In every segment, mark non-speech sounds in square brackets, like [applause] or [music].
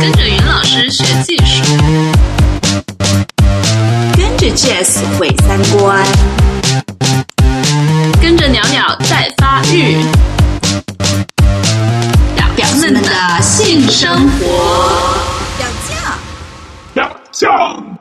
跟着云老师学技术，跟着 Jazz 毁三观，跟着鸟鸟在发育，表们的性生活。表酱，表酱。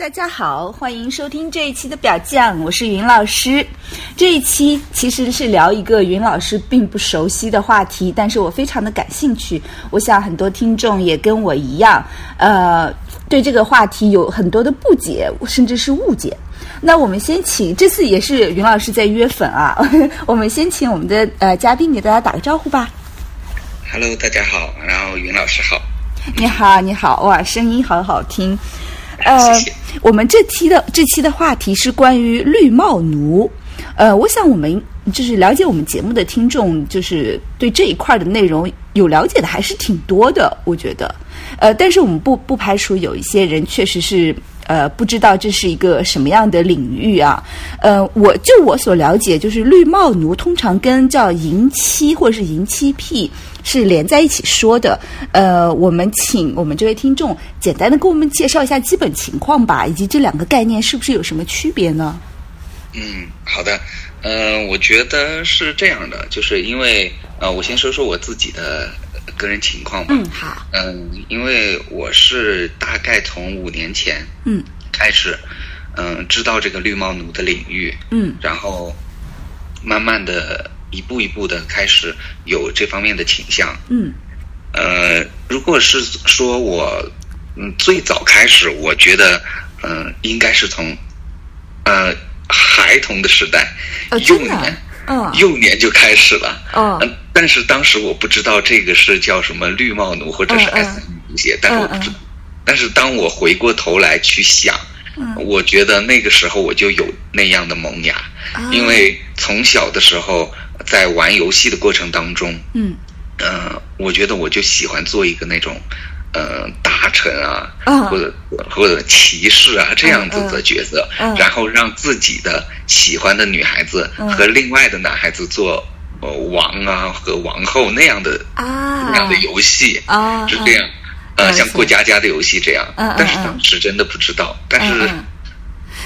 大家好，欢迎收听这一期的表酱，我是云老师。这一期其实是聊一个云老师并不熟悉的话题，但是我非常的感兴趣。我想很多听众也跟我一样，呃，对这个话题有很多的不解，甚至是误解。那我们先请，这次也是云老师在约粉啊，[laughs] 我们先请我们的呃嘉宾给大家打个招呼吧。Hello，大家好，然后云老师好，你好，你好，哇，声音好好听。呃，我们这期的这期的话题是关于绿帽奴。呃，我想我们就是了解我们节目的听众，就是对这一块的内容有了解的还是挺多的，我觉得。呃，但是我们不不排除有一些人确实是呃不知道这是一个什么样的领域啊。呃，我就我所了解，就是绿帽奴通常跟叫淫妻或者是淫妻癖是连在一起说的。呃，我们请我们这位听众简单的给我们介绍一下基本情况吧，以及这两个概念是不是有什么区别呢？嗯，好的，嗯、我觉得是这样的，就是因为呃，我先说说我自己的呃个人情况吧。嗯，好，嗯，因为我是大概从五年前嗯开始，嗯、知道这个绿帽奴的领域，嗯然后慢慢的一步一步的开始有这方面的倾向。嗯。呃，如果是说我嗯最早开始，我觉得嗯、呃应该是从呃孩童的时代，幼年。嗯。幼年就开始了，哦。嗯，但是当时我不知道这个是叫什么绿帽奴或者是嗯嗯。S M 鞋，但是我不知但是当我回过头来去想，嗯。我觉得那个时候我就有那样的萌芽，啊。因为从小的时候在玩游戏的过程当中，嗯。呃，我觉得我就喜欢做一个那种，呃，大臣啊，啊。或者或者骑士啊这样子的角色，嗯。嗯然后让自己的喜欢的女孩子嗯。和另外的男孩子做呃王啊和王后那样的、啊。那样的游戏，啊是这样。呃，嗯像过家家的游戏这样，但是嗯。当时真的不知道，但是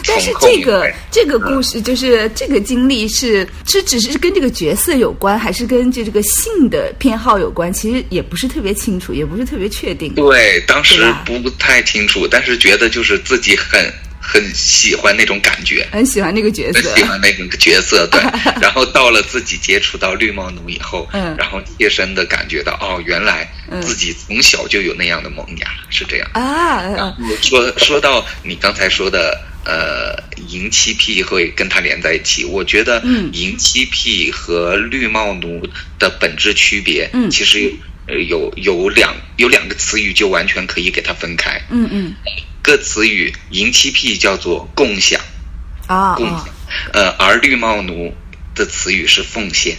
但是这个这个故事，就是这个经历是是只是跟这个角色有关，还是跟这这个性的偏好有关？其实也不是特别清楚，也不是特别确定。对，当时不太清楚，但是觉得就是自己很很喜欢那种感觉，很喜欢那个角色很喜，欢那个角色，对。[laughs] 然后到了自己接触到绿帽奴以后，嗯然后切身的感觉到，哦，原来嗯自己从小就有那样的萌芽，是这样。啊，说说到你刚才说的，呃，银七 P 会跟它连在一起。我觉得嗯，淫妻癖和绿帽奴的本质区别，嗯其实呃有有两有两个词语就完全可以给它分开。嗯嗯个词语，银漆癖叫做共享，啊共享啊，呃，而绿帽奴的词语是奉献。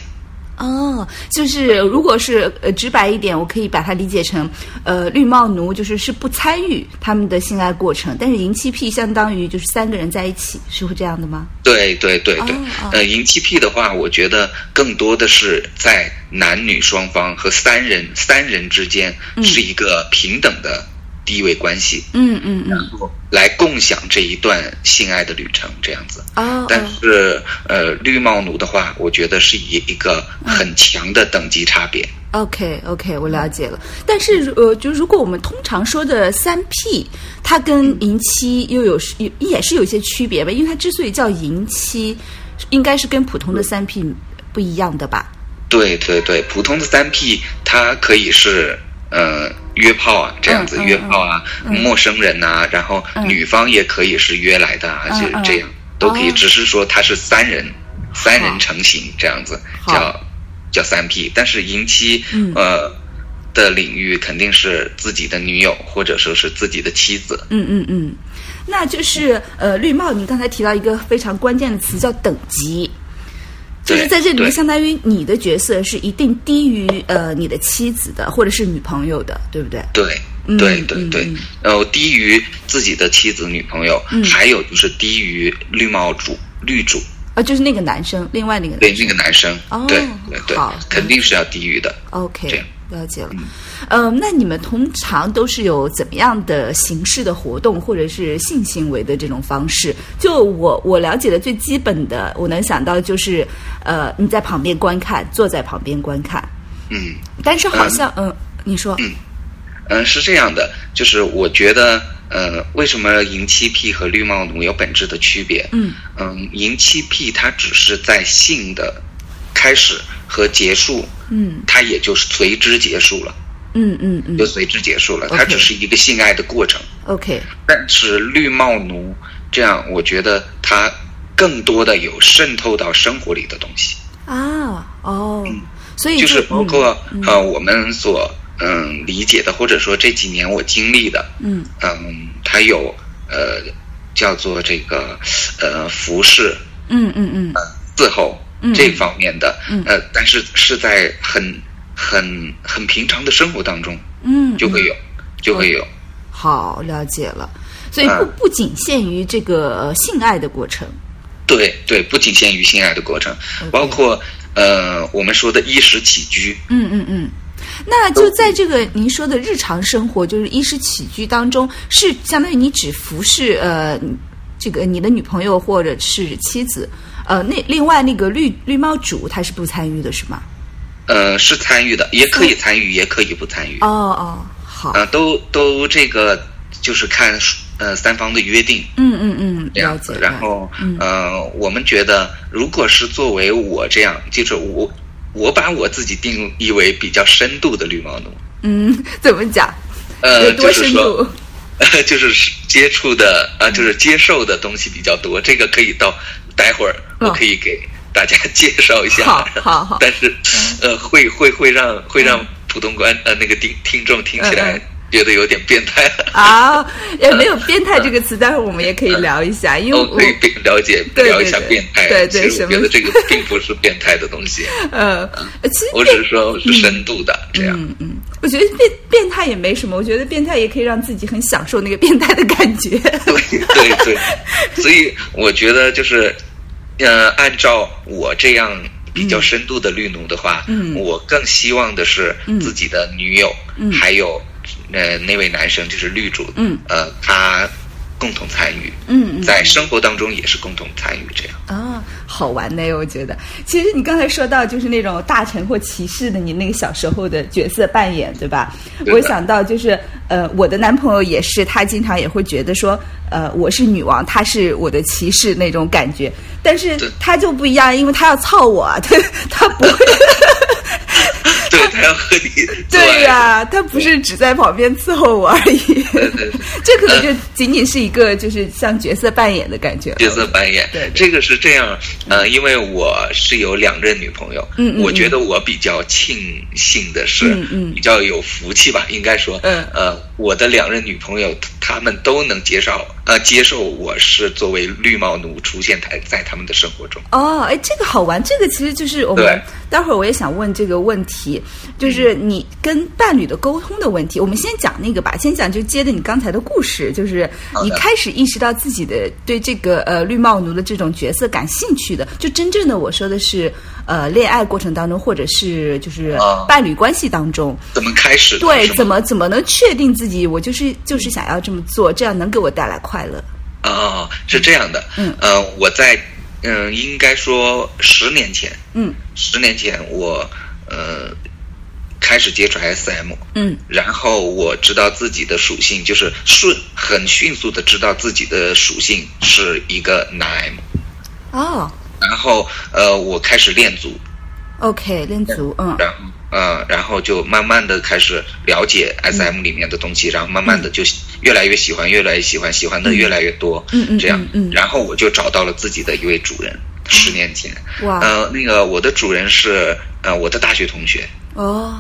哦，就是如果是呃直白一点，我可以把它理解成，呃，绿帽奴就是是不参与他们的性爱过程，但是淫妻癖相当于就是三个人在一起，是会这样的吗？对对对对，呃，淫妻癖的话，我觉得更多的是在男女双方和三人三人之间是一个平等的地位关系，嗯嗯嗯，来共享这一段性爱的旅程，这样子。哦，但哦是，呃，绿帽奴的话，我觉得是以一个很强的等级差别。OK OK，我了解了。但是呃，就如果我们通常说的三 P，它跟淫妻又有有也是有一些区别吧？因为它之所以叫淫妻，应该是跟普通的三 P 不一样的吧？对对对，普通的三 P 它可以是呃约炮啊，这样子、约炮啊，陌生人呐、然后女方也可以是约来的啊，嗯就是这样、嗯都可以，哦只是说他是三人三人成型这样子叫叫三 P，但是淫妻、嗯。呃的领域肯定是自己的女友或者说是自己的妻子。嗯嗯嗯，那就是呃，绿帽，你刚才提到一个非常关键的词叫等级，就是在这里面，相当于你的角色是一定低于呃你的妻子的或者是女朋友的，对不对？对嗯对对对。嗯，然后低于自己的妻子、女朋友，还有就是低于绿帽主、绿主，啊，就是那个男生，另外那个对那个男生，哦对对对，肯定是要低于的。OK，这样了解了。呃，那你们通常都是有怎么样的形式的活动，或者是性行为的这种方式？就我我了解的最基本的，我能想到的就是，呃，你在旁边观看，坐在旁边观看。嗯但是好像，嗯、你说，嗯，嗯是这样的，就是我觉得，呃，为什么银七 P 和绿帽奴有本质的区别？嗯嗯，银七 P 它只是在性的开始和结束，嗯。它也就是随之结束了，嗯嗯嗯。就随之结束了，它只是一个性爱的过程。，OK，但是绿帽奴这样，我觉得它更多的有渗透到生活里的东西，啊，哦，嗯。所以嗯就是包括、嗯。呃我们所嗯理解的，或者说这几年我经历的，嗯。嗯，它有呃叫做这个呃服饰嗯嗯嗯。伺候嗯这方面的，嗯。呃，但是是在很很很平常的生活当中嗯，嗯。就会有，就会有。好了解了。所以不嗯。不仅限于这个呃性爱的过程，对对，不仅限于性爱的过程。包括呃我们说的衣食起居，嗯嗯嗯。那就在这个您说的日常生活，就是衣食起居当中，是相当于你只服侍呃这个你的女朋友或者是妻子，呃那另外那个绿绿帽主他是不参与的是吗？呃，是参与的，也可以参与，也可以不参与，哦哦，好，呃，都都这个就是看呃三方的约定。嗯嗯嗯，了解这样子，。然后嗯呃，我们觉得，如果是作为我这样，就是我我把我自己定义为比较深度的绿帽奴，嗯，[laughs] 怎么讲？呃，多深就是说 [laughs] 就是接触的啊、呃就是接受的东西比较多。这个可以到待会儿嗯我可以给大家 [laughs] 介绍一下。好好好 [laughs] 但是呃，会会会让会让普通观呃那个听听众听起嗯来嗯觉得有点变态。[laughs] 啊，也没有“变态”这个词，待会儿我们也可以聊一下，因为我我可以变了解聊一下变态。对对什么其实我觉得这个并不是变态的东西，呃，其实我只是说是深度的这样。嗯嗯，我觉得变变态也没什么，我觉得变态也可以让自己很享受那个变态的感觉。对对对，所以我觉得就是，呃，按照我这样比较深度的绿奴的话，嗯。我更希望的是嗯。自己的女友，嗯。还有呃那位男生就是绿主，嗯。呃，他共同参与，嗯嗯在生活当中也是共同参与这样。啊，好玩呢，我觉得。其实你刚才说到就是那种大臣或骑士的你那个小时候的角色扮演，对吧？对我想到就是呃，我的男朋友也是，他经常也会觉得说，呃，我是女王，他是我的骑士那种感觉，但是他就不一样，因为他要操我，他他不会。[laughs] [laughs] 要和你对呀、他不是只在旁边伺候我而已。对对 [laughs] 这可能就仅仅是一个就是像角色扮演的感觉。角色扮演，对对。这个是这样，呃，因为我是有两任女朋友，嗯嗯我觉得我比较庆幸的是，嗯嗯。比较有福气吧，应该说，嗯。呃，我的两任女朋友，她们都能接受，呃，接受我是作为绿帽奴出现在在他们的生活中，哦，哎，这个好玩，这个其实就是我们待会儿我也想问这个问题，就是你跟伴侣的沟通的问题。我们先讲那个吧，先讲就接着你刚才的故事，就是你开始意识到自己的对这个呃绿帽奴的这种角色感兴趣的，就真正的我说的是呃恋爱过程当中，或者是就是啊伴侣关系当中。怎么开始？对怎么怎么能确定自己我就是就是想要这么做，这样能给我带来快乐？哦，是这样的，嗯呃，我在嗯、应该说十年前，嗯十年前我呃开始接触 SM，嗯。然后我知道自己的属性，就是顺很迅速的知道自己的属性是一个男。M，哦。然后呃我开始练足，，OK，练足，嗯。然后呃然后就慢慢的开始了解 SM 里面的东西，然后慢慢的就越来越喜欢，越来越喜欢，喜欢的越来越多，嗯嗯这样。嗯嗯，然后我就找到了自己的一位主人，十年前，哇。呃那个我的主人是呃我的大学同学，哦。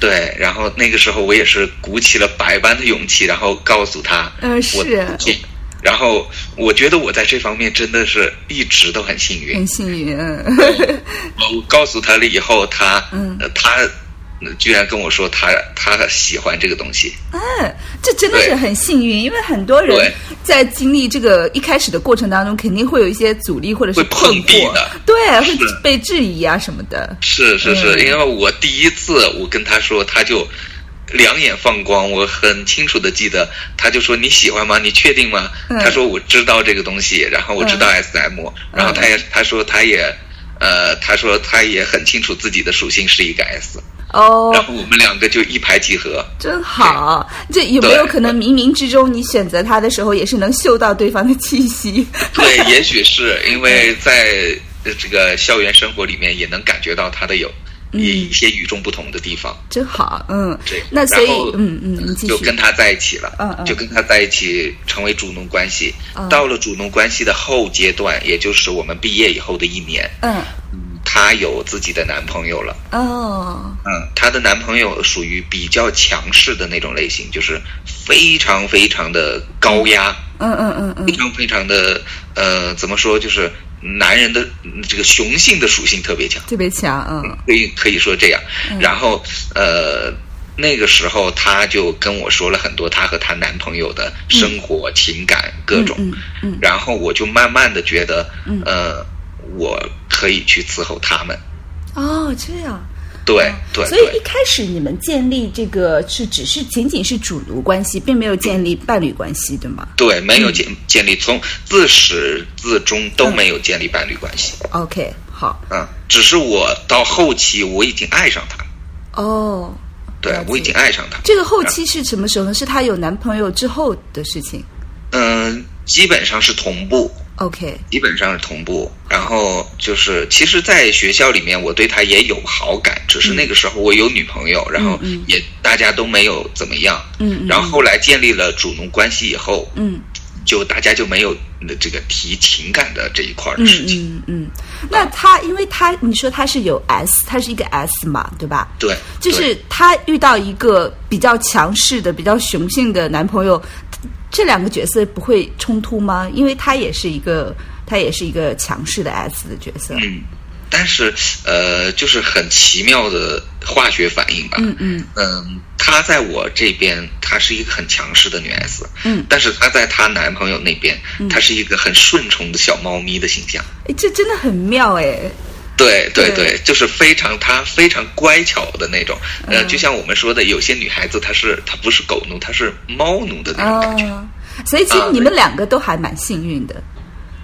对，然后那个时候我也是鼓起了百般的勇气，然后告诉他，嗯是然后我觉得我在这方面真的是一直都很幸运很。幸运，嗯我告诉他了以后，他，嗯呃他呃居然跟我说他他喜欢这个东西。嗯，这真的是很幸运，因为很多人在经历这个一开始的过程当中，肯定会有一些阻力或者是会碰困惑壁的，对，会被质疑啊什么的。是是是，嗯。因为我第一次我跟他说，他就两眼放光，我很清楚的记得，他就说你喜欢吗？你确定吗？嗯。他说我知道这个东西，然后我知道 SM，、然后他也他说他也呃他说他也很清楚自己的属性是一个 S，、哦，然后我们两个就一拍即合。真好！这有没有可能冥冥之中，你选择他的时候，也是能嗅到对方的气息？对，[laughs] 也许是因为在呃这个校园生活里面也能感觉到他的有一一些与众不同的地方。真好，嗯对，，那所以，嗯嗯，就跟，他在一起了，嗯嗯就跟他在一起成为主奴关系。嗯到了主奴关系的后阶段，也就是我们毕业以后的一年，嗯，她有自己的男朋友了。哦，嗯，她的男朋友属于比较强势的那种类型，就是非常非常的高压，嗯嗯嗯嗯，非常非常的呃，怎么说，就是男人的嗯这个雄性的属性特别强。特别强，嗯可以可以说这样。然后呃，那个时候她就跟我说了很多她和她男朋友的生活、情感各种。然后我就慢慢的觉得，呃，我可以去伺候他们。哦，这样。对对所以一，开始你们建立这个是只是仅仅是主奴关系，并没有建立伴侣关系，对吗对，没有建建立，从自始至终都没有建立伴侣关系。？OK，好，嗯，只是我到后期我已经爱上他，哦，对我已经爱上他。这个后期是什么时候呢？是她有男朋友之后的事情。嗯，基本上是同步。OK，基本上是同步。然后就是，其实，在学校里面，我对他也有好感，只是那个时候我有女朋友，然后也大家都没有怎么样。嗯嗯然后后来建立了主奴关系以后，嗯就大家就没有这个提情感的这一块的嗯事情。嗯嗯。那他，因为他你说他是有 S，他是一个 S 嘛，对吧？对，就是他遇到一个比较强势的、比较雄性的男朋友，这两个角色不会冲突吗？因为她也是一个，她也是一个强势的 S 的角色。嗯，但是呃，就是很奇妙的化学反应吧。嗯嗯嗯，她在我这边，她是一个很强势的女 S，嗯但是她在她男朋友那边，她是一个很顺从的小猫咪的形象。哎，这真的很妙哎。对对对。对，就是非常她非常乖巧的那种，呃，嗯。就像我们说的，有些女孩子她是她不是狗奴，她是猫奴的那种感觉。哦，所以其实啊你们两个都还蛮幸运的。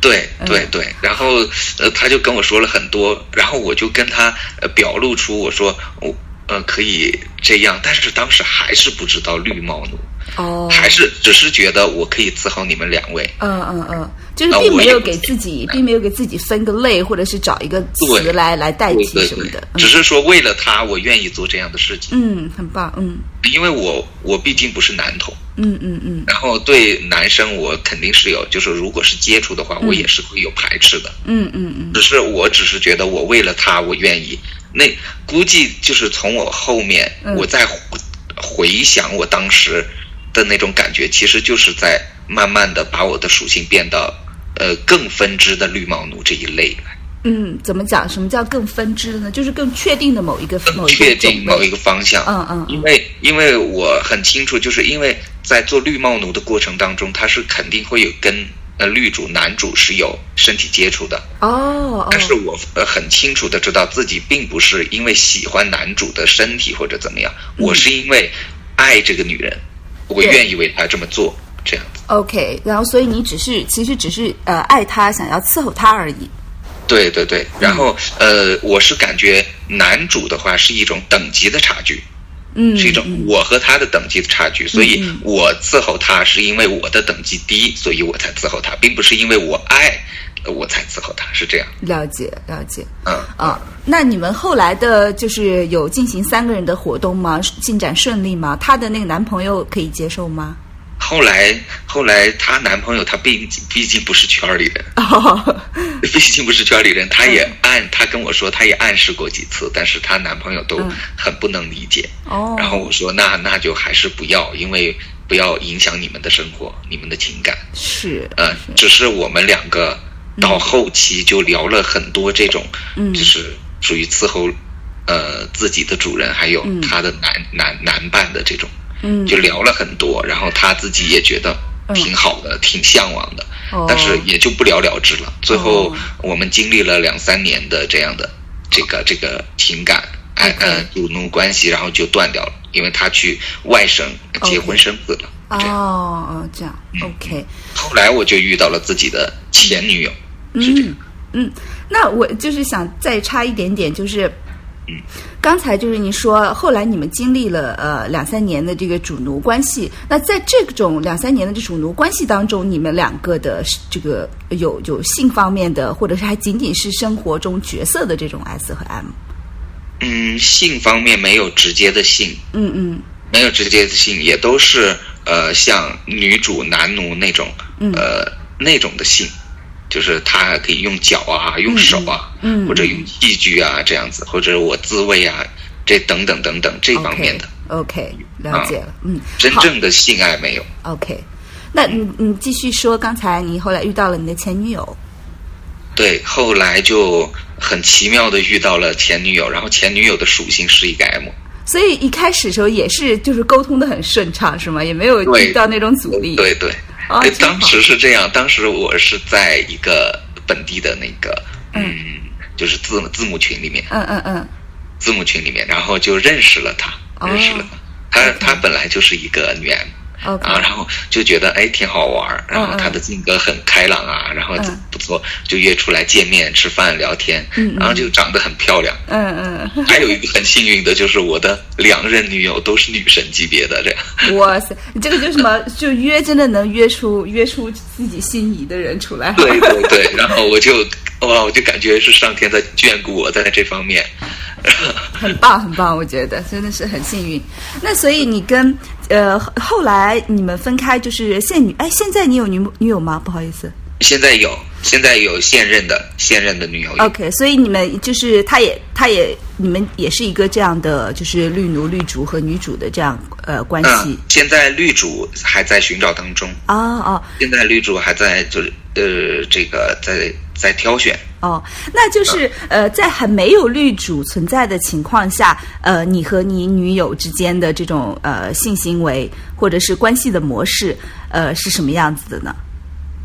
对嗯。对对，然后呃，他就跟我说了很多，然后我就跟他呃表露出我说我呃可以这样，但是当时还是不知道绿帽奴，哦，还是只是觉得我可以伺候你们两位。嗯嗯嗯，就是那并没有给自己，并没有给自己分个类，或者是找一个词来来代替什么的。，只是说为了他，我愿意做这样的事情，嗯，很棒，嗯。因为我我毕竟不是男同，嗯嗯嗯。然后对男生我肯定是有，就是如果是接触的话，我也是会有排斥的。嗯嗯嗯。只是我只是觉得我为了他，我愿意。那估计就是从我后面，嗯。我在回回想我当时的那种感觉，其实就是在慢慢的把我的属性变到呃更分支的绿帽奴这一类来，嗯，怎么讲？什么叫更分支呢？就是更确定的某一个某一确定某一。个方向。嗯嗯嗯因为因为我很清楚，就是因为在做绿帽奴的过程当中，他是肯定会有跟呃绿主男主是有身体接触的。哦哦但是我呃很清楚的知道自己并不是因为喜欢男主的身体或者怎么样，我是因为爱这个女人，我对愿意为他这么做，这样子。，OK，然后所以你只是其实只是呃爱他，想要伺候他而已。对对对，然后呃，我是感觉男主的话是一种等级的差距，嗯，是一种我和他的等级的差距，所以我伺候他是因为我的等级低，所以我才伺候他，并不是因为我爱呃我才伺候他，是这样。了解了解。嗯，啊，那你们后来的就是有进行三个人的活动吗？进展顺利吗？她的那个男朋友可以接受吗？后来后来她男朋友他毕毕竟不是圈里人，哦，[laughs] 毕竟不是圈里人，他也暗他跟我说他也暗示过几次，但是她男朋友都嗯很不能理解。哦，然后我说那那就还是不要，因为不要影响你们的生活，你们的情感。是，呃，只是我们两个到后期就聊了很多这种，嗯。就是属于伺候呃自己的主人，还有他的男、男男伴的这种，嗯，就聊了很多，然后他自己也觉得挺好的，挺向往的，哦。但是也就不了了之了。最后哦。我们经历了两三年的这样的这个这个情感。哎 OK 呃，主奴关系，然后就断掉了，因为他去外省结婚生子了。哦哦，这样嗯，OK，后来我就遇到了自己的前女友，是这样。嗯，那我就是想再插一点点，就是，刚才就是你说，后来你们经历了呃两三年的这个主奴关系，那在这种两三年的这主奴关系当中，你们两个的这个有有性方面的，或者是还仅仅是生活中角色的这种 S 和 M？嗯，性方面没有直接的性，嗯嗯没有直接的性，也都是呃像女主男奴那种，嗯呃那种的性，就是他可以用脚啊，用手啊，嗯嗯或者用器具啊这样子，或者我自慰啊，这等等等等这方面的，，OK，, 了解了，嗯，真正的性爱没有。OK，那你你继续说，刚才你后来遇到了你的前女友，对，后来就很奇妙的遇到了前女友，然后前女友的属性是一个 M。所以一开始的时候也是就是沟通的很顺畅，是吗？也没有遇到那种阻力。对对，哦哎真好。当时是这样，当时我是在一个本地的那个，嗯，就是字字母群里面，嗯嗯嗯，字母群里面，然后就认识了他，哦认识了他。他他本来就是一个女 M。啊，然后就觉得哎挺好玩儿，然后嗯嗯她的性格很开朗啊，然后嗯不错，就约出来见面吃饭聊天，然后就长得很漂亮。嗯嗯，还有一个很幸运的就是我的两任女友都是女神级别的，这样。[laughs] 哇塞，你这个就什么，就约真的能约出约出自己心仪的人出来。对对对，然后我就哇，我就感觉是上天在眷顾我在这方面。[laughs] 很棒很棒，我觉得真的是很幸运。那所以你跟呃后来你们分开，就是现女哎，现在你有女女友吗？不好意思。现在有，现在有现任的现任的女友。OK，所以你们就是他也他也你们也是一个这样的，就是绿奴绿主和女主的这样呃关系嗯，现在绿主还在寻找当中，哦哦现在绿主还在就是呃这个在在挑选。哦，那就是呃，在还没有绿主存在的情况下，呃，你和你女友之间的这种呃性行为或者是关系的模式，呃，是什么样子的呢？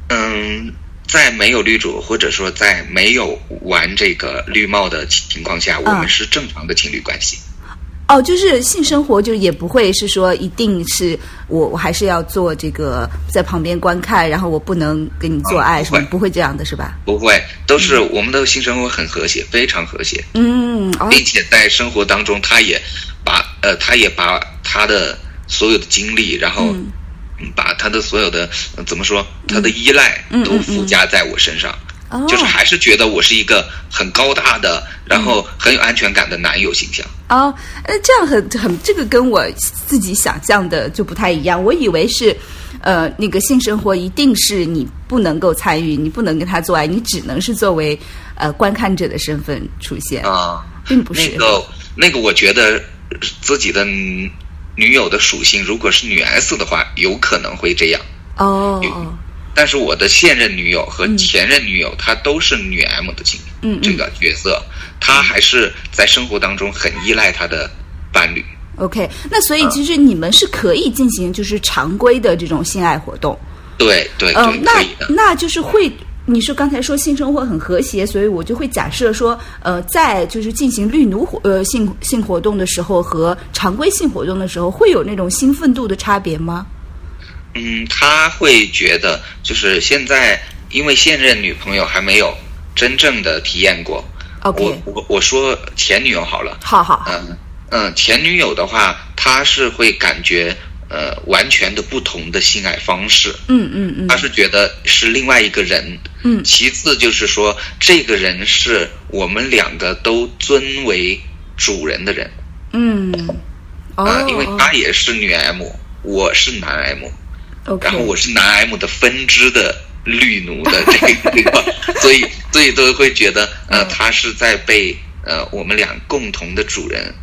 嗯，在没有绿主或者说在没有玩这个绿帽的情况下，我们是正常的情侣关系。哦，就是性生活就也不会是说一定是我我还是要做这个在旁边观看，然后我不能跟你做爱什么，哦不会不会这样的是吧？不会，都是我们的性生活很和谐，非常和谐。嗯，哦，并且在生活当中，他也把呃，他也把他的所有的精力，然后把他的所有的、呃怎么说，他的依赖都附加在我身上，哦就是还是觉得我是一个很高大的，然后很有安全感的男友形象。哦，呃，这样很很，这个跟我自己想象的就不太一样。我以为是，呃，那个性生活一定是你不能够参与，你不能跟他做爱，你只能是作为呃观看者的身份出现，啊、并不是。那个那个，我觉得自己的女友的属性，如果是女 S 的话，有可能会这样。哦哦，但是我的现任女友和前任女友，她都是女 M 的情嗯嗯这个角色，她还是在生活当中很依赖她的伴侣。OK，那所以其实你们是可以进行就是常规的这种性爱活动。对对嗯、对，可那。那就是会。你是刚才说性生活很和谐，所以我就会假设说，呃，在就是进行绿奴活呃性性活动的时候和常规性活动的时候，会有那种兴奋度的差别吗？嗯，他会觉得就是现在，因为现任女朋友还没有真正的体验过。我我我说前女友好了。好好好，嗯嗯，前女友的话，她是会感觉呃完全的不同的性爱方式。嗯嗯嗯他是觉得是另外一个人。嗯其次就是说，这个人是我们两个都尊为主人的人嗯，哦啊、因为他也是女 M，我是男 M，OK 然后我是男 M 的分支的绿奴的这个这个，所以所以都会觉得呃，嗯他是在被呃我们俩共同的主人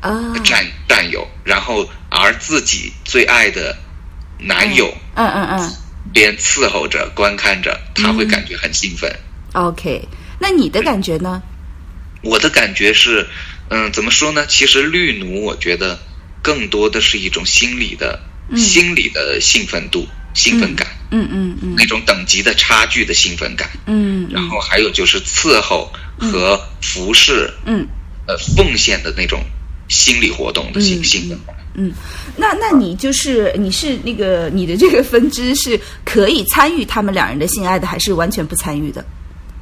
啊，占占有，然后而自己最爱的男友嗯嗯嗯边伺候着、观看着，他会感觉很兴奋。，OK。那你的感觉呢？我的感觉是，嗯，怎么说呢？其实绿奴，我觉得更多的是一种心理的、心理的兴奋度、兴奋感，嗯嗯嗯那种等级的差距的兴奋感。嗯然后还有就是伺候和服侍，嗯呃，奉献的那种心理活动的兴兴奋感。嗯。那那你就是你是那个你的这个分支是可以参与他们两人的性爱的，还是完全不参与的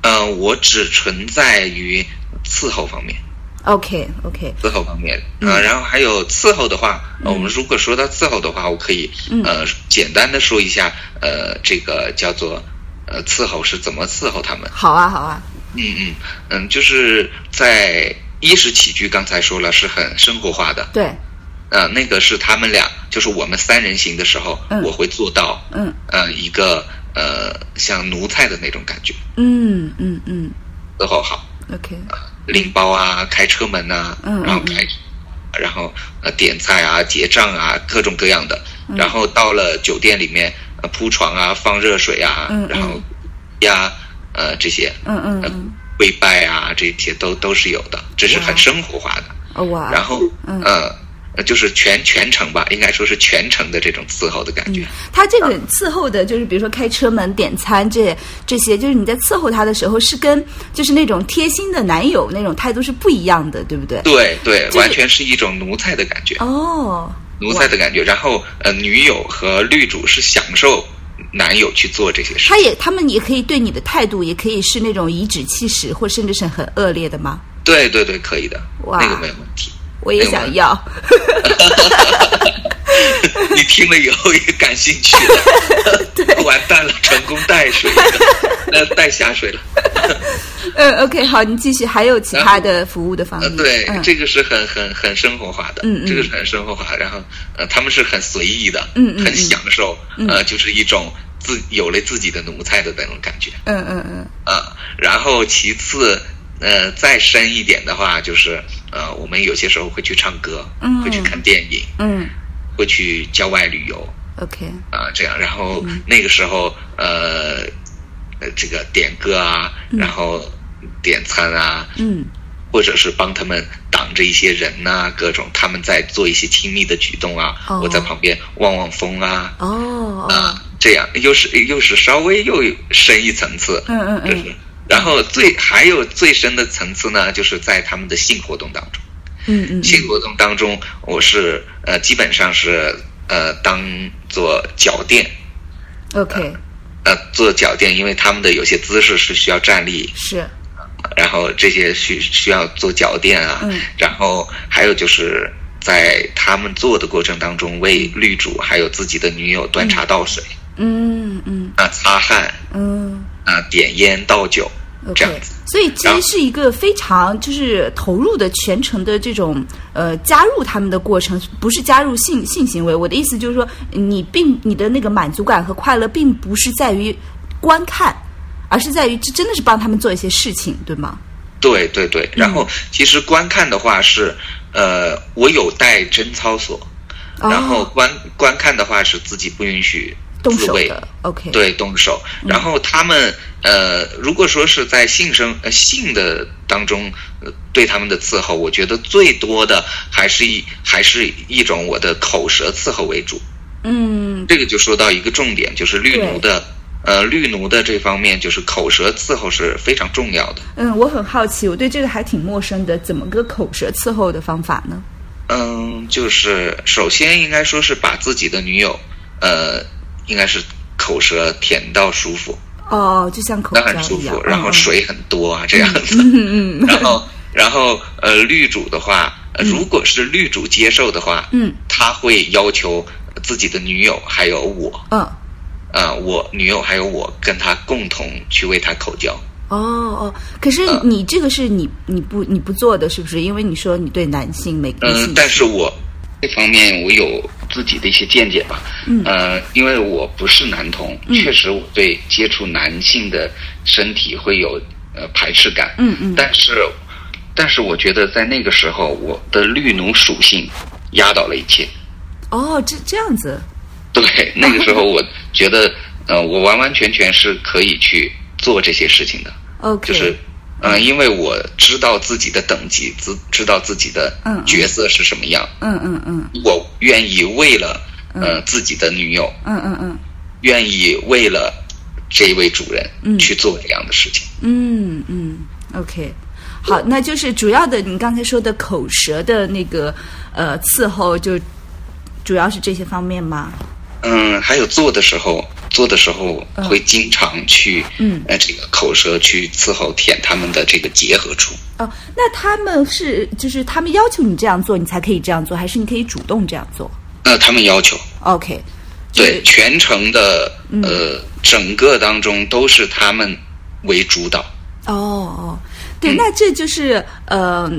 嗯、我只存在于伺候方面。？OK OK，伺候方面，啊，然后还有伺候的话，呃我们如果说到伺候的话，我可以呃简单的说一下，呃，这个叫做呃伺候是怎么伺候他们。好啊好啊，嗯嗯嗯，就是在衣食起居，刚才说了是很生活化的，对，呃，那个是他们俩，就是我们三人行的时候，嗯。我会做到，嗯。呃，一个呃像奴才的那种感觉，嗯嗯嗯。伺候好。，OK，拎包啊，开车门呐、嗯然后开，然后呃点菜啊、结账啊，各种各样的。然后到了酒店里面，呃铺床啊，放热水啊，然后呀呃这些，嗯嗯跪拜啊这些都都是有的，这是很生活化的。然后嗯。呃呃就是全全程吧，应该说是全程的这种伺候的感觉。他这个伺候的，就是比如说开车门、点餐这这些，就是你在伺候他的时候，是跟就是那种贴心的男友那种态度是不一样的，对不对？对对，就是完全是一种奴才的感觉。哦，奴才的感觉。然后呃，女友和绿主是享受男友去做这些事他。也他们也可以对你的态度，也可以是那种颐指气使，或甚至是很恶劣的吗？对对对，可以的，哇那个没有问题。我也想要。[laughs] 你听了以后也感兴趣了，[laughs] 对，完蛋了，成功带水了，[laughs] 那带下水了。嗯，OK，好，你继续。还有其他的服务的方呃，面？对，嗯这个是很很很生活化的，嗯嗯这个是很生活化。然后呃，他们是很随意的，嗯嗯很享受，呃，就是一种自有了自己的奴才的那种感觉。嗯嗯嗯啊，然后其次，呃，再深一点的话，就是呃，我们有些时候会去唱歌，嗯。会去看电影，嗯。会去郊外旅游，OK，啊，这样，然后那个时候，呃，呃，这个点歌啊，然后点餐啊，嗯。或者是帮他们挡着一些人呐、各种他们在做一些亲密的举动啊，哦。我在旁边望望风啊，哦哦，啊，这样又是又是稍微又深一层次，嗯嗯嗯。就是，然后最还有最深的层次呢，就是在他们的性活动当中，嗯嗯性活动当中，我是呃基本上是呃当做脚垫，，OK，呃做脚垫，因为他们的有些姿势是需要站立，是，然后这些需需要做脚垫啊，嗯。然后还有就是在他们做的过程当中，为绿主还有自己的女友端茶倒水。嗯嗯。啊，擦汗。嗯啊，点烟倒酒，这样子。。所以其实是一个非常就是投入的全程的这种呃加入他们的过程，不是加入性性行为。我的意思就是说，你并你的那个满足感和快乐，并不是在于观看，而是在于这真的是帮他们做一些事情，对吗？对对对。然嗯后其实观看的话是，呃，我有带贞操锁，哦然后观观看的话是自己不允许动。手的，OK，，对，动手。嗯然后他们呃，如果说是在性生呃性的当中，呃，对他们的伺候，我觉得最多的还是一还是一种我的口舌伺候为主。嗯这个就说到一个重点，就是绿奴的呃绿奴的这方面，就是口舌伺候是非常重要的。嗯，我很好奇，我对这个还挺陌生的，怎么个口舌伺候的方法呢？嗯，就是首先应该说是把自己的女友，呃，应该是口舌舔到舒服，哦，就像口那交一样很舒服，，然后嗯水很多啊，这样子。嗯嗯 [laughs] 然后，然后呃，绿主的话，呃如果是绿主接受的话，嗯他会要求自己的女友还有我，嗯，啊、我女友还有我跟他共同去为他口交。哦哦，可是嗯你这个是你你不你不做的，是不是？因为你说你对男性没没兴嗯，趣但是我这方面我有自己的一些见解吧。嗯，呃，因为我不是男同，确实我对接触男性的身体会有呃排斥感。嗯嗯但是，但是我觉得在那个时候，我的绿奴属性压倒了一切。哦，这这样子，对，那个时候我觉得，呃，我完完全全是可以去做这些事情的。[laughs] OK，就是，嗯、因为我知道自己的等级，知知道自己的嗯。嗯角色是什么样，嗯嗯嗯。我愿意为了呃自己的女友，嗯嗯嗯。愿意为了这一位主人嗯。去做这样的事情。嗯嗯，OK，好，那就是主要的，你刚才说的口舌的那个呃伺候，就主要是这些方面吗？嗯，还有做的时候，做的时候会经常去，嗯。呃，这个口舌去伺候舔他们的这个结合处。哦，那他们是就是他们要求你这样做，你才可以这样做，还是你可以主动这样做？呃，他们要求，？OK，对全程的嗯。呃整个当中都是他们为主导。哦哦，对，那这就是呃，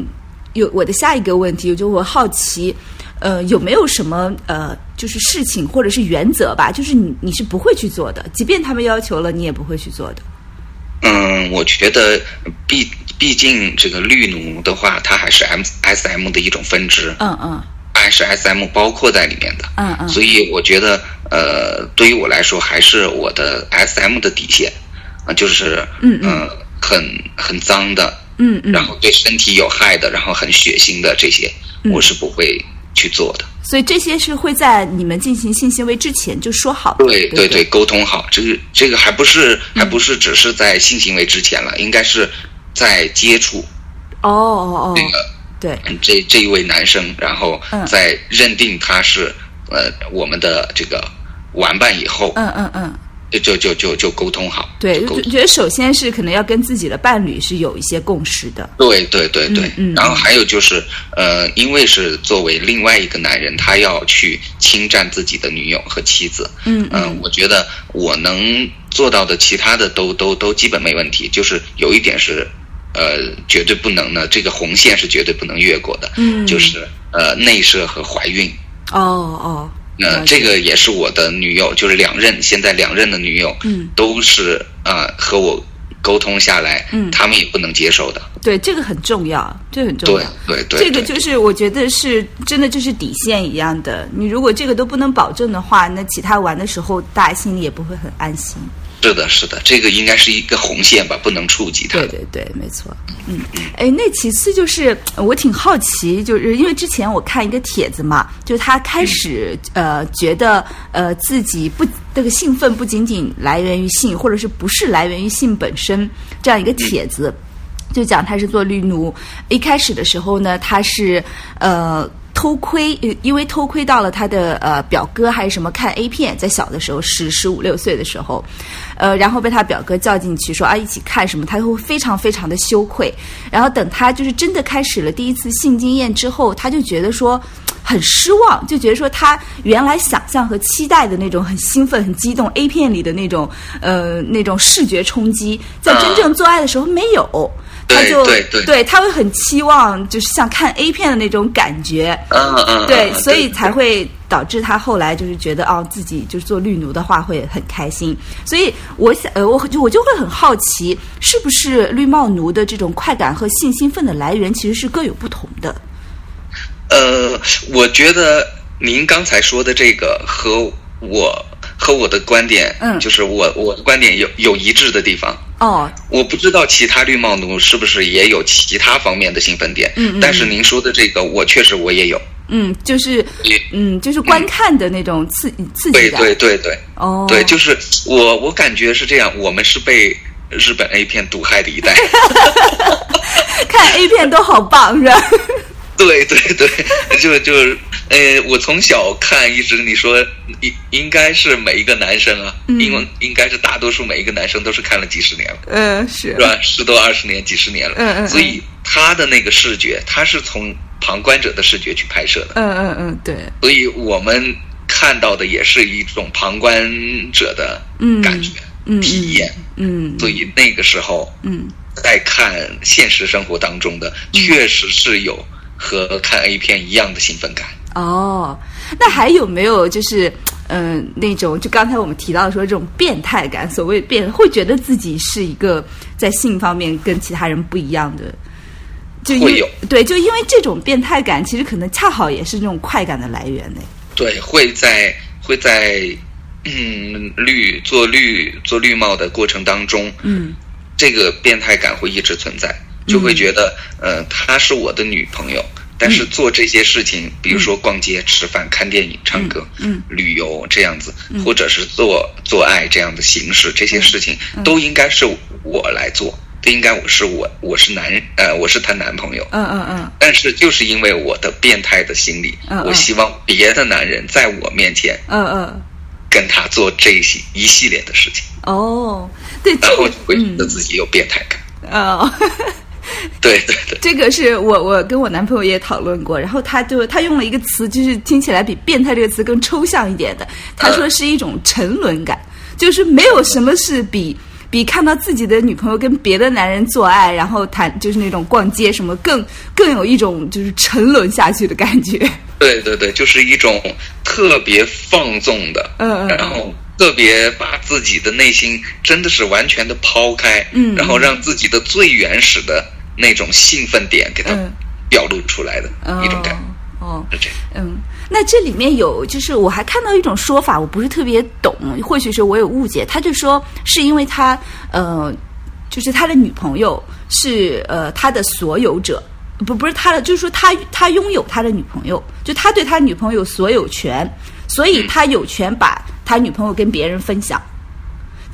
有我的下一个问题，就我好奇，呃，有没有什么呃，就是事情或者是原则吧，就是你你是不会去做的，即便他们要求了，你也不会去做的。嗯，我觉得毕毕竟这个绿奴的话，它还是 M S M 的一种分支，嗯嗯还是 S M 包括在里面的。嗯嗯所以我觉得，呃，对于我来说，还是我的 S M 的底线啊、就是嗯嗯呃很很脏的，嗯嗯，然后对身体有害的，然后很血腥的这些，嗯我是不会去做的。所以这些是会在你们进行性行为之前就说好的。对对对，沟通好，这个这个还不是还嗯不是只是在性行为之前了，应该是在接触哦哦哦。那，个对，嗯这这一位男生，然后嗯。在认定他是呃我们的这个玩伴以后，嗯嗯嗯，就就就就就沟通好，对，我觉得首先是可能要跟自己的伴侣是有一些共识的。对对对对，嗯嗯然后还有就是呃，因为是作为另外一个男人，他要去侵占自己的女友和妻子，嗯呃我觉得我能做到的，其他的都都都基本没问题，就是有一点是。呃，绝对不能呢，这个红线是绝对不能越过的。嗯就是呃，内射和怀孕。哦哦，呃，了解这个也是我的女友，就是两任，现在两任的女友，嗯，都是呃和我沟通下来，嗯他们也不能接受的。对，这个很重要，这很重要。对对，这个就是我觉得是真的，就是底线一样的。你如果这个都不能保证的话，那其他玩的时候，大家心里也不会很安心。是的，是的，这个应该是一个红线吧，不能触及它。对对对，没错。嗯，哎，那其次就是呃我挺好奇，就是因为之前我看一个帖子嘛，就是他开始、呃觉得呃自己不这个兴奋不仅仅来源于性，或者是不是来源于性本身这样一个帖子。就讲他是做绿奴，一开始的时候呢，他是呃偷窥，呃因为偷窥到了他的呃表哥还是什么看 A 片，在小的时候十十五六岁的时候，呃，然后被他表哥叫进去说啊一起看什么，他会非常非常的羞愧。然后等他就是真的开始了第一次性经验之后，他就觉得说很失望，就觉得说他原来想象和期待的那种很兴奋、很激动 A 片里的那种呃那种视觉冲击，在真正做爱的时候没有。他就对对他会很期望，就是像看 A 片的那种感觉，嗯嗯，对，嗯所以才会导致他后来就是觉得哦，自己就是做绿奴的话会很开心。所以我想，呃，我就我就会很好奇，是不是绿帽奴的这种快感和性兴奋的来源其实是各有不同的？呃，我觉得您刚才说的这个和我和我的观点，嗯就是我我的观点有有一致的地方。哦，我不知道其他绿帽奴是不是也有其他方面的兴奋点，嗯嗯但是您说的这个，我确实我也有。嗯，就是嗯，就是观看的那种刺刺激对感。对对对，哦，对，就是我我感觉是这样，我们是被日本 A 片毒害的一代。[laughs] 看 A 片都好棒，是吧？对 [laughs] 对对，[laughs] 就就是呃，我从小看一直你说应应该是每一个男生啊，嗯。因为应该是大多数每一个男生都是看了几十年了，嗯，是。是吧？十多二十年、几十年了，嗯嗯嗯。所以他的那个视觉，他是从旁观者的视觉去拍摄的，嗯嗯嗯，对，所以我们看到的也是一种旁观者的嗯感觉、嗯体验，嗯。所以那个时候嗯。在看现实生活当中的，确实是有和看 A 片一样的兴奋感。哦，那还有没有就是嗯、呃那种就刚才我们提到说这种变态感，所谓变会觉得自己是一个在性方面跟其他人不一样的，就会有对，就因为这种变态感，其实可能恰好也是这种快感的来源呢。对，会在会在嗯绿做绿做绿帽的过程当中，嗯这个变态感会一直存在，就会觉得，呃，她是我的女朋友，但是做这些事情，比如说逛街、吃饭、看电影、唱歌、嗯。旅游这样子，或者是做做爱这样的形式，这些事情都应该是我来做，都应该我是我我是男，呃，我是她男朋友。嗯嗯嗯。但是就是因为我的变态的心理，我希望别的男人在我面前嗯嗯，跟他做这一系一系列的事情，哦，对，然后就会觉嗯。得自己有变态感。哦。[laughs] 对对对。这个是我我跟我男朋友也讨论过，然后他就他用了一个词，就是听起来比“变态”这个词更抽象一点的。他说是一种沉沦感，就是没有什么是比 [laughs] 比看到自己的女朋友跟别的男人做爱，然后谈就是那种逛街什么更更有一种就是沉沦下去的感觉。[laughs] 对对对，就是一种特别放纵的，嗯嗯嗯然后特别把自己的内心真的是完全的抛开，嗯然后让自己的最原始的那种兴奋点给它嗯表露出来的一种感觉，哦。是这样。嗯，那这里面有，就是我还看到一种说法，我不是特别懂，或许是我有误解。他就说是因为他呃，就是他的女朋友是呃他的所有者，不不是他的，就是说他他拥有他的女朋友，就他对他女朋友所有权，所以他有权把他女朋友跟别人分享。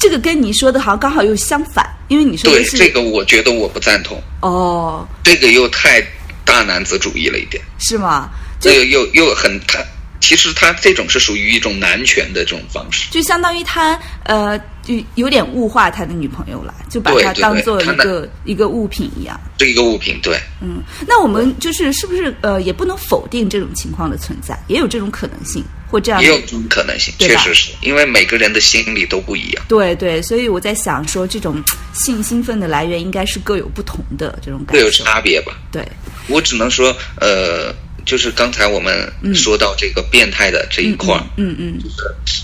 这个跟你说的好像刚好又相反，因为你说的是对这个，我觉得我不赞同，哦，这个又太大男子主义了一点，是吗？这个又又很他，其实他这种是属于一种男权的这种方式。就相当于他呃，就有点物化他的女朋友了，就把她当做一个一个物品一样。是一个物品，对，嗯，那我们就是是不是呃，也不能否定这种情况的存在，也有这种可能性，或这样也有这种可能性，确实是因为每个人的心理都不一样。对对，所以我在想说，这种性兴奋的来源应该是各有不同的这种感各有。差别吧。对，我只能说，呃，就是刚才我们说到这个变态的这一块儿，嗯嗯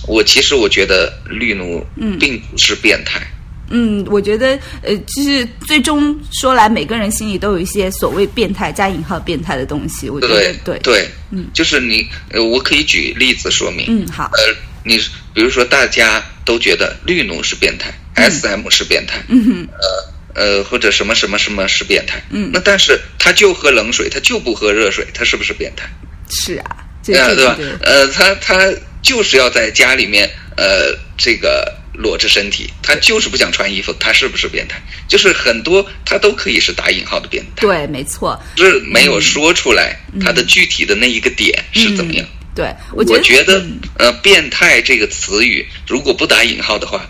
我其实我觉得绿奴并不是变态，嗯，我觉得呃，就是最终说来，每个人心里都有一些所谓变态加引号变态的东西。我觉得对对，对，嗯，就是你，呃，我可以举例子说明，嗯好。呃，你比如说大家都觉得绿奴是变态、s m 是变态，嗯哼，呃呃，或者什么什么什么是变态，嗯那但是他就喝冷水，他就不喝热水，他是不是变态？是啊，这对啊，对吧？呃，他他就是要在家里面，呃，这个裸着身体，他就是不想穿衣服，他是不是变态？就是很多他都可以是打引号的变态，对，没错。只是没有说出来他的具体的那一个点是怎么样。对，我觉得，我觉得嗯，呃，变态这个词语如果不打引号的话，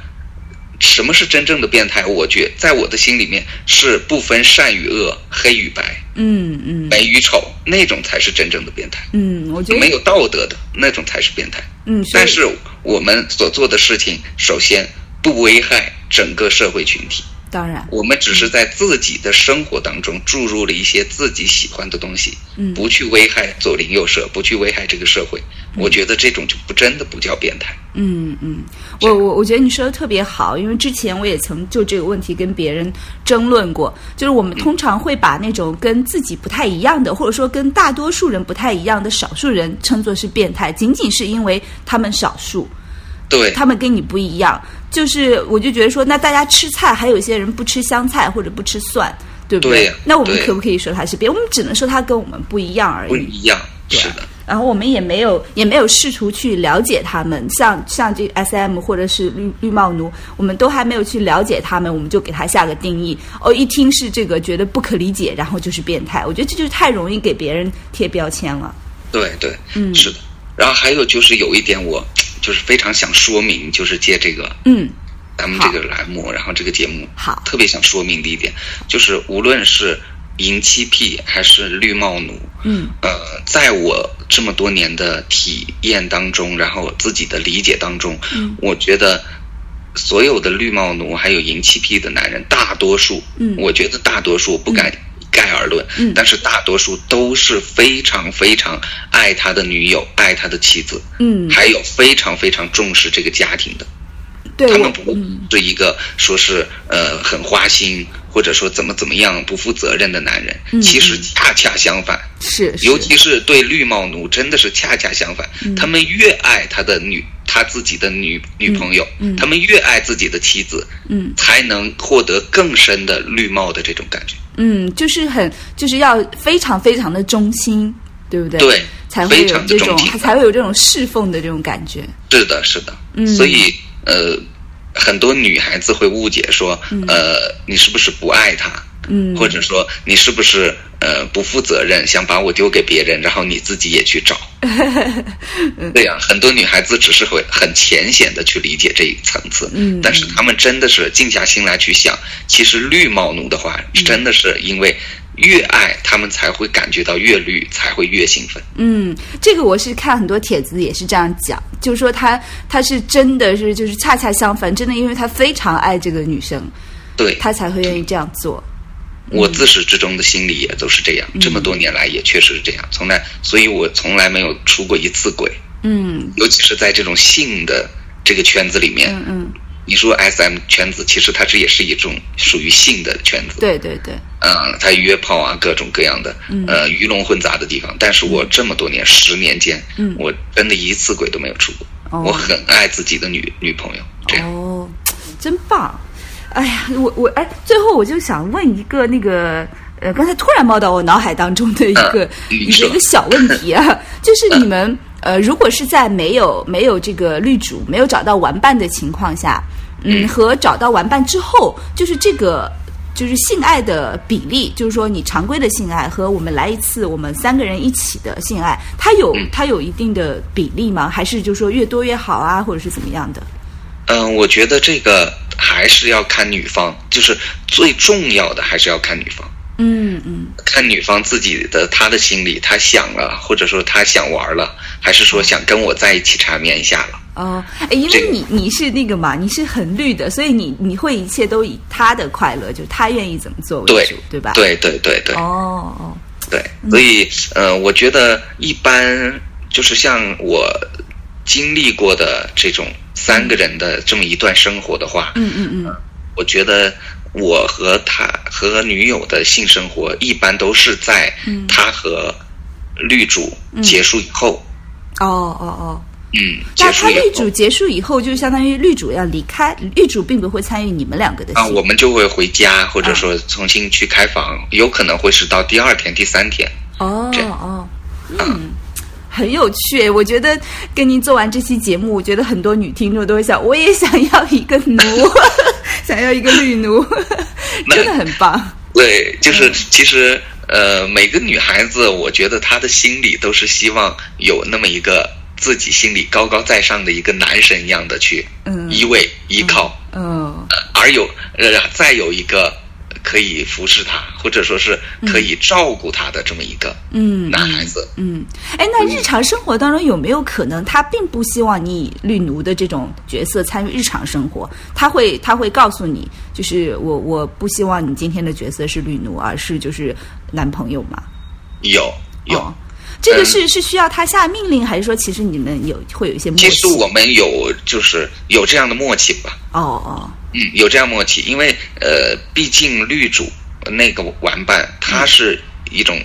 什么是真正的变态？我觉在我的心里面是不分善与恶、黑与白、嗯嗯美与丑，那种才是真正的变态。嗯，我觉得没有道德的那种才是变态。嗯，但是我们所做的事情，首先不危害整个社会群体，当然，我们只是在自己的生活当中注入了一些自己喜欢的东西，嗯。不去危害左邻右舍，不去危害这个社会。我觉得这种就不真的不叫变态。嗯嗯，我我我觉得你说的特别好，因为之前我也曾就这个问题跟别人争论过，就是我们通常会把那种跟自己不太一样的，或者说跟大多数人不太一样的少数人称作是变态，仅仅是因为他们少数，对，他们跟你不一样。就是我就觉得说，那大家吃菜，还有一些人不吃香菜或者不吃蒜，对不对呀那我们可不可以说他是别？我们只能说他跟我们不一样而已。不一样，对是的。然后我们也没有也没有试图去了解他们，像像这 S M 或者是绿绿帽奴，我们都还没有去了解他们，我们就给他下个定义。哦，一听是这个觉得不可理解，然后就是变态。我觉得这就是太容易给别人贴标签了。对对，嗯是的。然后还有就是有一点我就是非常想说明，就是借这个嗯咱们这个栏目，然后这个节目，好。特别想说明的一点，就是无论是银七癖还是绿帽奴，嗯。呃，在我这么多年的体验当中，然后自己的理解当中，嗯。我觉得所有的绿帽奴还有银七癖的男人，大多数，嗯。我觉得大多数不敢、概而论，嗯但是大多数都是非常非常爱他的女友，爱他的妻子，嗯还有非常非常重视这个家庭的。对他们不是一个说是呃很花心，或者说怎么怎么样不负责任的男人。嗯其实恰恰相反，是是尤其是对绿帽奴，真的是恰恰相反。嗯他们越爱他的女，他自己的女女朋友，他们越爱自己的妻子，嗯才能获得更深的绿帽的这种感觉。嗯，就是很就是要非常非常的忠心，对不对？对才会有这种才会有这种侍奉的这种感觉。是的，是的。嗯所以呃，很多女孩子会误解说，呃，你是不是不爱他？嗯或者说你是不是呃不负责任，想把我丢给别人，然后你自己也去找？[laughs] 对呀、很多女孩子只是会很浅显的去理解这一层次，嗯但是她们真的是静下心来去想，其实绿帽奴的话，嗯真的是因为越爱，他们才会感觉到越绿，才会越兴奋。嗯，这个我是看很多帖子也是这样讲，就是说他他是真的是就是恰恰相反，真的因为他非常爱这个女生，对，他才会愿意这样做。我自始至终的心里也都是这样，这么多年来也确实是这样，从来，所以我从来没有出过一次轨，嗯尤其是在这种性的这个圈子里面，嗯嗯，你说 S M 圈子，其实它这也是一种属于性的圈子，对对对，嗯，它约炮啊，各种各样的，嗯呃，鱼龙混杂的地方。但是我这么多年，十年间，嗯我真的一次轨都没有出过。哦我很爱自己的女女朋友，这样。哦，真棒！哎呀，我我哎，最后我就想问一个那个。呃，刚才突然冒到我脑海当中的一个、一个一个小问题啊，[laughs] 就是你们呃，如果是在没有没有这个绿主没有找到玩伴的情况下，嗯，嗯和找到玩伴之后，就是这个就是性爱的比例，就是说你常规的性爱和我们来一次我们三个人一起的性爱，它有、嗯它有一定的比例吗？还是就是说越多越好啊，或者是怎么样的？嗯，我觉得这个还是要看女方，就是最重要的还是要看女方。嗯嗯。看女方自己的她的心理，她想了，或者说她想玩了，还是说想跟我在一起缠绵一下了？哦，哎，因为你你是那个嘛，你是很绿的，所以你你会一切都以他的快乐，就是他愿意怎么做为对主，对吧？。对对对对哦哦，对，所以呃，我觉得一般就是像我经历过的这种三个人的这么一段生活的话，嗯嗯嗯，我觉得我和他和女友的性生活一般都是在他和绿主结束以后，哦哦哦。嗯，那结束以后。他绿主结束以后，就相当于绿主要离开，绿主并不会参与你们两个的啊，我们就会回家，或者啊说重新去开房，有可能会是到第二天、第三天。哦哦，嗯，很有趣。我觉得跟您做完这期节目，我觉得很多女听众都会想，我也想要一个奴，[laughs] 想要一个绿奴，真的很棒。对，嗯就是其实呃，每个女孩子，我觉得她的心里都是希望有那么一个自己心里高高在上的一个男神一样的去嗯依偎、依靠，嗯呃而有呃再有一个可以服侍他，或者说是可以照顾他的这么一个嗯男孩子。嗯，哎，那日常生活当中有没有可能他并不希望你以绿奴的这种角色参与日常生活？他会他会告诉你，就是我我不希望你今天的角色是绿奴，而是就是男朋友吗？有有。哦，这个嗯是、是需要他下命令，还是说其实你们有会有一些默契？其实我们有就是有这样的默契吧，哦哦，嗯，有这样默契，因为呃，毕竟绿主那个玩伴，他是一种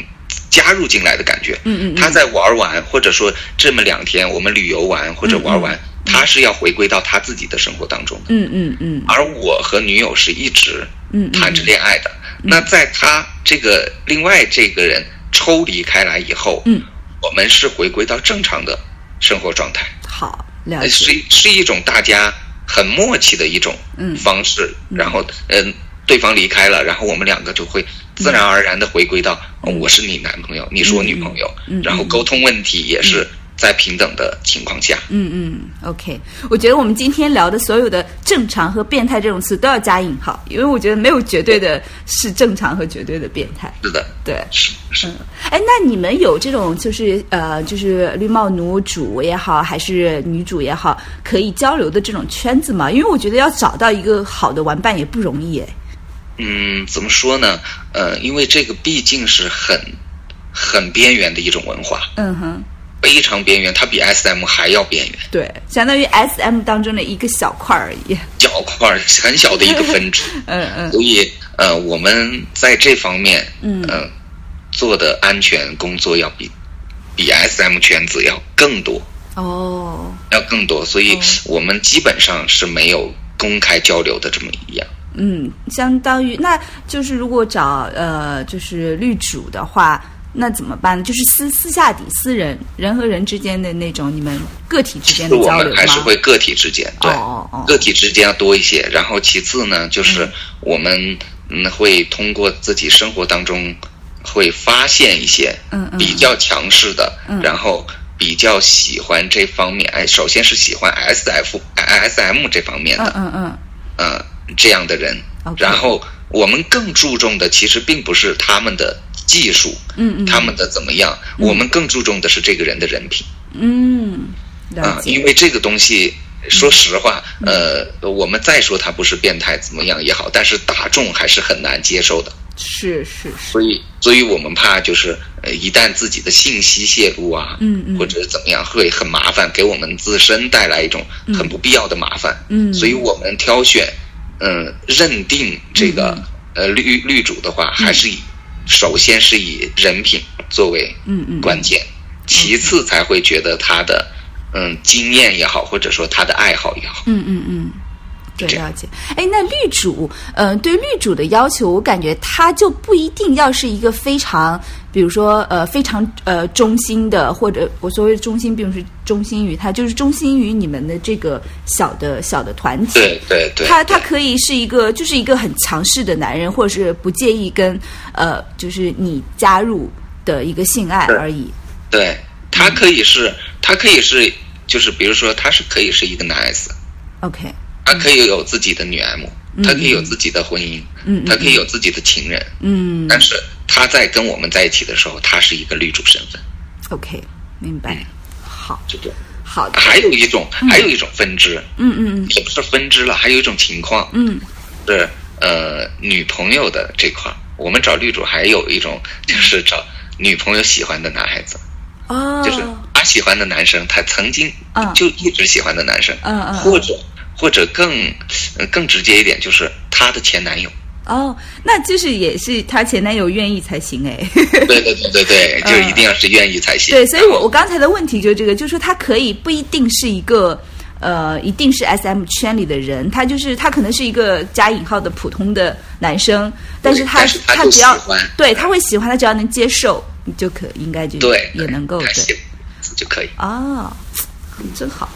加入进来的感觉，嗯嗯嗯。他在玩完，或者说这么两天我们旅游完或者玩完，他是要回归到他自己的生活当中的，嗯嗯嗯。而我和女友是一直谈着恋爱的，那在他这个另外这个人抽离开来以后，嗯，我们是回归到正常的生活状态。好了解。是是一种大家很默契的一种嗯。方式，然后嗯、对方离开了，然后我们两个就会自然而然的回归到、哦我是你男朋友，你是我女朋友，然后沟通问题也是在平等的情况下，嗯嗯，OK，我觉得我们今天聊的所有的正常和变态这种词都要加引号，因为我觉得没有绝对的是正常和绝对的变态。是的，对，是是。哎，那你们有这种就是呃，就是绿帽奴主也好，还是女主也好，可以交流的这种圈子吗？因为我觉得要找到一个好的玩伴也不容易哎。嗯，怎么说呢？呃，因为这个毕竟是很很边缘的一种文化，嗯哼，非常边缘，它比 SM 还要边缘，对，相当于 S M 当中的一个小块而已。小块 [laughs] 很小的一个分支。[laughs] 嗯嗯所以呃，我们在这方面，嗯呃做的安全工作要比比 SM 圈子要更多，哦，要更多，所以哦我们基本上是没有公开交流的这么一样。嗯，相当于那就是如果找呃就是绿主的话，那怎么办？呢？就是私私下底私人人和人之间的那种你们个体之间的我交流还是会个体之间，对，哦哦哦。个体之间要多一些。然后其次呢，就是我们嗯会通过自己生活当中会发现一些嗯嗯。比较强势的，嗯。然后比较喜欢这方面，哎，首先是喜欢 S F S M 这方面嗯的，嗯嗯呃，这样的人。然后我们更注重的其实并不是他们的技术，嗯嗯。他们的怎么样，我们更注重的是这个人的人品。嗯，啊，因为这个东西，说实话，呃，我们再说他不是变态怎么样也好，但是大众还是很难接受的。是是是，所以，所以我们怕就是，呃，一旦自己的信息泄露啊，嗯嗯。或者怎么样，会很麻烦，给我们自身带来一种很不必要的麻烦。嗯。所以我们挑选，嗯、认定这个、嗯。呃绿绿主的话，还是以、首先是以人品作为嗯嗯关键，其次才会觉得他的嗯经验也好，或者说他的爱好也好。嗯嗯嗯，对，了解。哎，那绿主，呃，对绿主的要求，我感觉他就不一定要是一个非常，比如说呃非常呃忠心的，或者我所谓的忠心，并不是忠心于他，就是忠心于你们的这个小的小的团体。对对对，他他可以是一个，就是一个很强势的男人，或者是不介意跟呃，就是你加入的一个性爱而已。对他可以是，他可以是，就是比如说他是可以是一个男 S，OK，他可以有自己的女 M，他可以有自己的婚姻，嗯嗯他可以有自己的情人，嗯。但是他在跟我们在一起的时候，他是一个绿主身份，，OK，明白。好，就这样。好的，还有一种，还有一种分支，嗯嗯嗯。也不是分支了，还有一种情况。嗯。是呃女朋友的这块儿，我们找绿主还有一种就是找女朋友喜欢的男孩子，哦，就是他喜欢的男生，他曾经嗯。就一直喜欢的男生，嗯嗯嗯。或者或者更呃更直接一点，就是她的前男友。哦，那就是也是她前男友愿意才行哎。[laughs] 对对对对对，就一定要是愿意才行。对，所以我我刚才的问题就是这个，就是说他可以不一定是一个呃，一定是 S M 圈里的人，他就是他可能是一个加引号的普通的男生，但是他他就只要对他会喜欢，他只要能接受，你就可应该就对也能够对就可以。啊，真好。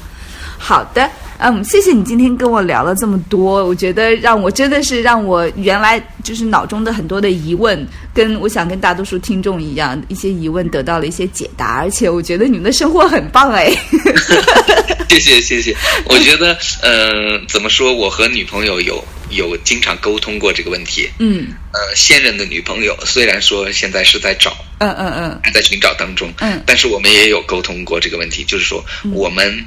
好的，嗯，谢谢你今天跟我聊了这么多，我觉得让我真的是让我原来就是脑中的很多的疑问，跟我想跟大多数听众一样，一些疑问得到了一些解答，而且我觉得你们的生活很棒哎。[laughs] 谢谢谢谢，我觉得呃，怎么说，我和女朋友有有经常沟通过这个问题。嗯。呃，现任的女朋友虽然说现在是在找，嗯嗯嗯。还在寻找当中，嗯。但是我们也有沟通过这个问题，就是说我们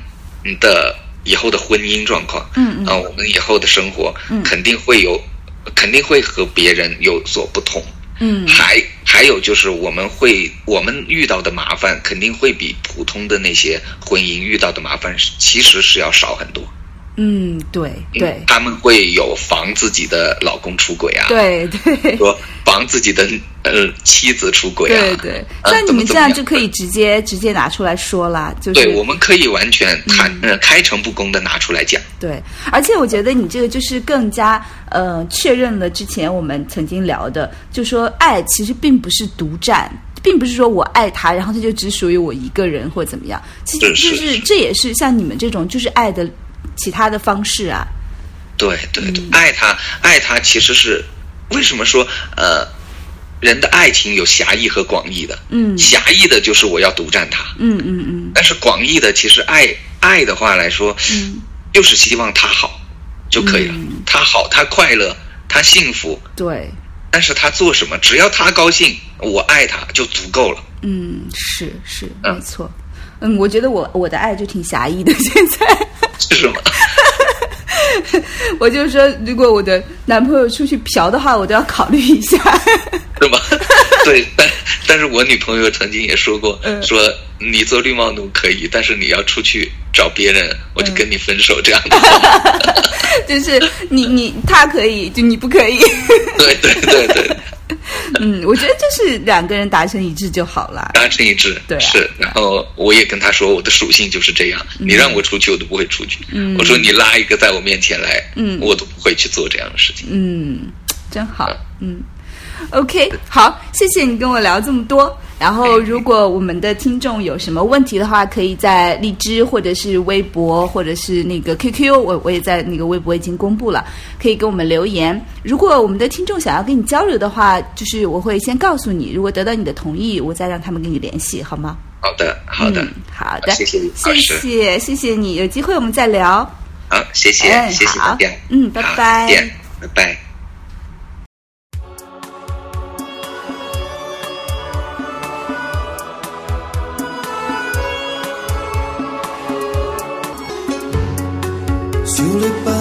的以后的婚姻状况，嗯嗯啊、我们以后的生活，嗯肯定会有，肯定会和别人有所不同。嗯还还有就是我们会我们遇到的麻烦肯定会比普通的那些婚姻遇到的麻烦是其实是要少很多。嗯，对对。他们会有防自己的老公出轨啊，，对对。说防自己的呃妻子出轨啊，对对，呃像你们这样就可以直接直接拿出来说啦，就是对，我们可以完全坦呃开诚布公的拿出来讲。对，而且我觉得你这个就是更加呃确认了之前我们曾经聊的，就说爱其实并不是独占，并不是说我爱他，然后他就只属于我一个人或怎么样。其实是就是是。这也是像你们这种就是爱的其他的方式啊。对对对，嗯。爱他爱他其实是为什么说呃人的爱情有狭义和广义的？嗯。狭义的就是我要独占他，嗯嗯嗯。但是广义的其实爱爱的话来说，嗯，就是希望他好就可以了，嗯。他好他快乐他幸福，对，但是他做什么只要他高兴，我爱他就足够了。嗯是是嗯。没错。嗯，我觉得我我的爱就挺狭义的，现在。是什么？[laughs] 我就说，如果我的男朋友出去嫖的话，我都要考虑一下。是吗？对，但但是我女朋友曾经也说过，嗯说你做绿帽奴可以，但是你要出去找别人，我嗯就跟你分手这样的。[laughs] 就是你你他可以，就你不可以。对对对对，[laughs] 嗯，我觉得就是两个人达成一致就好了。达成一致。对啊是。然后我也跟他说，我的属性就是这样，你让我出去，我都不会出去。嗯我说你拉一个在我面前来，嗯我都不会去做这样的事情。嗯，真好。嗯，OK，好，谢谢你跟我聊这么多。然后，如果我们的听众有什么问题的话，可以在荔枝或者是微博或者是那个 QQ，我我也在那个微博已经公布了，可以给我们留言。如果我们的听众想要跟你交流的话，就是我会先告诉你，如果得到你的同意，我再让他们跟你联系，好吗？好的，好的，嗯，好的，谢谢你谢谢，谢谢你，有机会我们再聊。好，谢谢，哎谢谢好大家。嗯拜拜拜拜。tulip